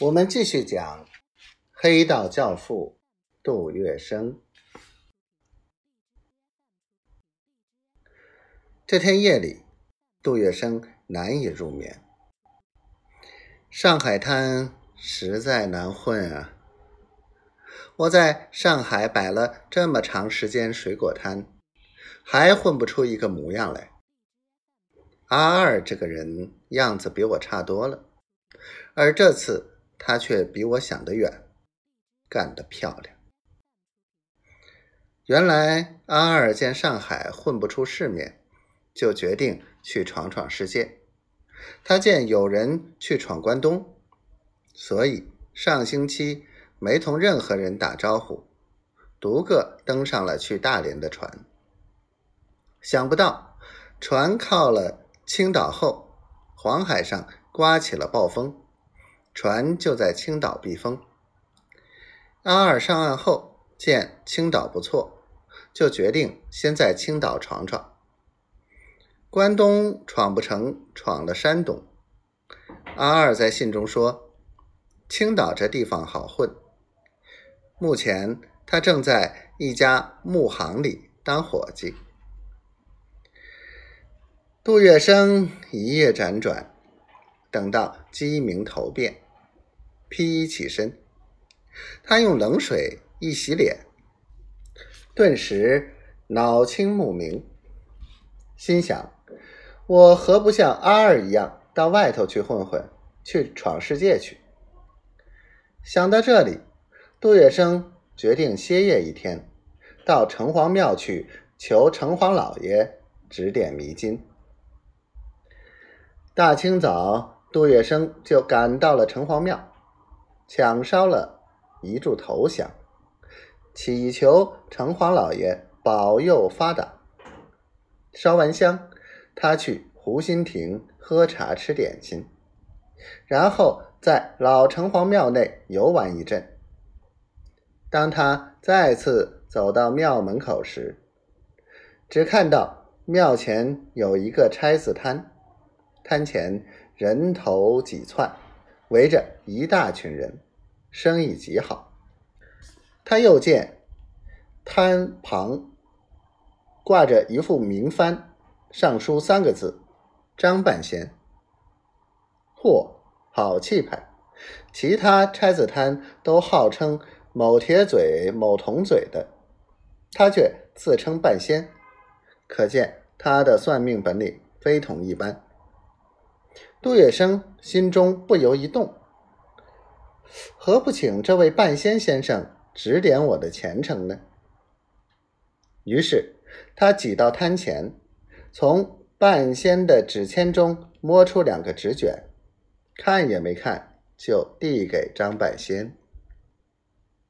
我们继续讲黑道教父杜月笙。这天夜里，杜月笙难以入眠。上海滩实在难混啊！我在上海摆了这么长时间水果摊，还混不出一个模样来。阿二这个人样子比我差多了，而这次。他却比我想得远，干得漂亮。原来阿二见上海混不出世面，就决定去闯闯世界。他见有人去闯关东，所以上星期没同任何人打招呼，独个登上了去大连的船。想不到船靠了青岛后，黄海上刮起了暴风。船就在青岛避风。阿二上岸后见青岛不错，就决定先在青岛闯闯。关东闯不成，闯了山东。阿二在信中说：“青岛这地方好混。”目前他正在一家木行里当伙计。杜月笙一夜辗转，等到鸡鸣头遍。披衣起身，他用冷水一洗脸，顿时脑清目明，心想：我何不像阿二一样到外头去混混，去闯世界去？想到这里，杜月笙决定歇业一天，到城隍庙去求城隍老爷指点迷津。大清早，杜月笙就赶到了城隍庙。抢烧了一柱头香，祈求城隍老爷保佑发达。烧完香，他去湖心亭喝茶吃点心，然后在老城隍庙内游玩一阵。当他再次走到庙门口时，只看到庙前有一个差子摊，摊前人头几窜。围着一大群人，生意极好。他又见摊旁挂着一副名幡，上书三个字：“张半仙。”嚯，好气派！其他差子摊都号称某铁嘴、某铜嘴的，他却自称半仙，可见他的算命本领非同一般。杜月笙心中不由一动，何不请这位半仙先生指点我的前程呢？于是他挤到摊前，从半仙的纸签中摸出两个纸卷，看也没看，就递给张半仙。